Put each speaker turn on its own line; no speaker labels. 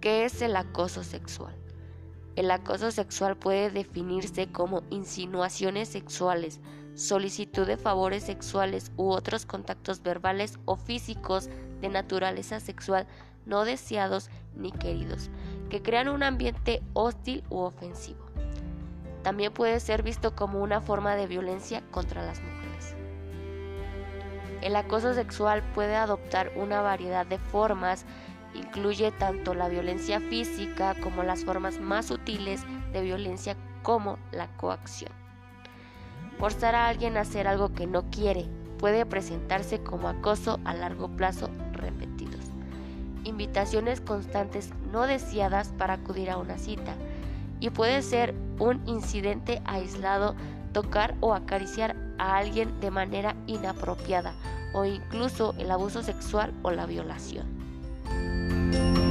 ¿Qué es el acoso sexual? El acoso sexual puede definirse como insinuaciones sexuales, solicitud de favores sexuales u otros contactos verbales o físicos de naturaleza sexual no deseados ni queridos, que crean un ambiente hostil u ofensivo. También puede ser visto como una forma de violencia contra las mujeres. El acoso sexual puede adoptar una variedad de formas, incluye tanto la violencia física como las formas más sutiles de violencia como la coacción. Forzar a alguien a hacer algo que no quiere puede presentarse como acoso a largo plazo repetidos. Invitaciones constantes no deseadas para acudir a una cita. Y puede ser un incidente aislado tocar o acariciar a alguien de manera inapropiada o incluso el abuso sexual o la violación. Bye.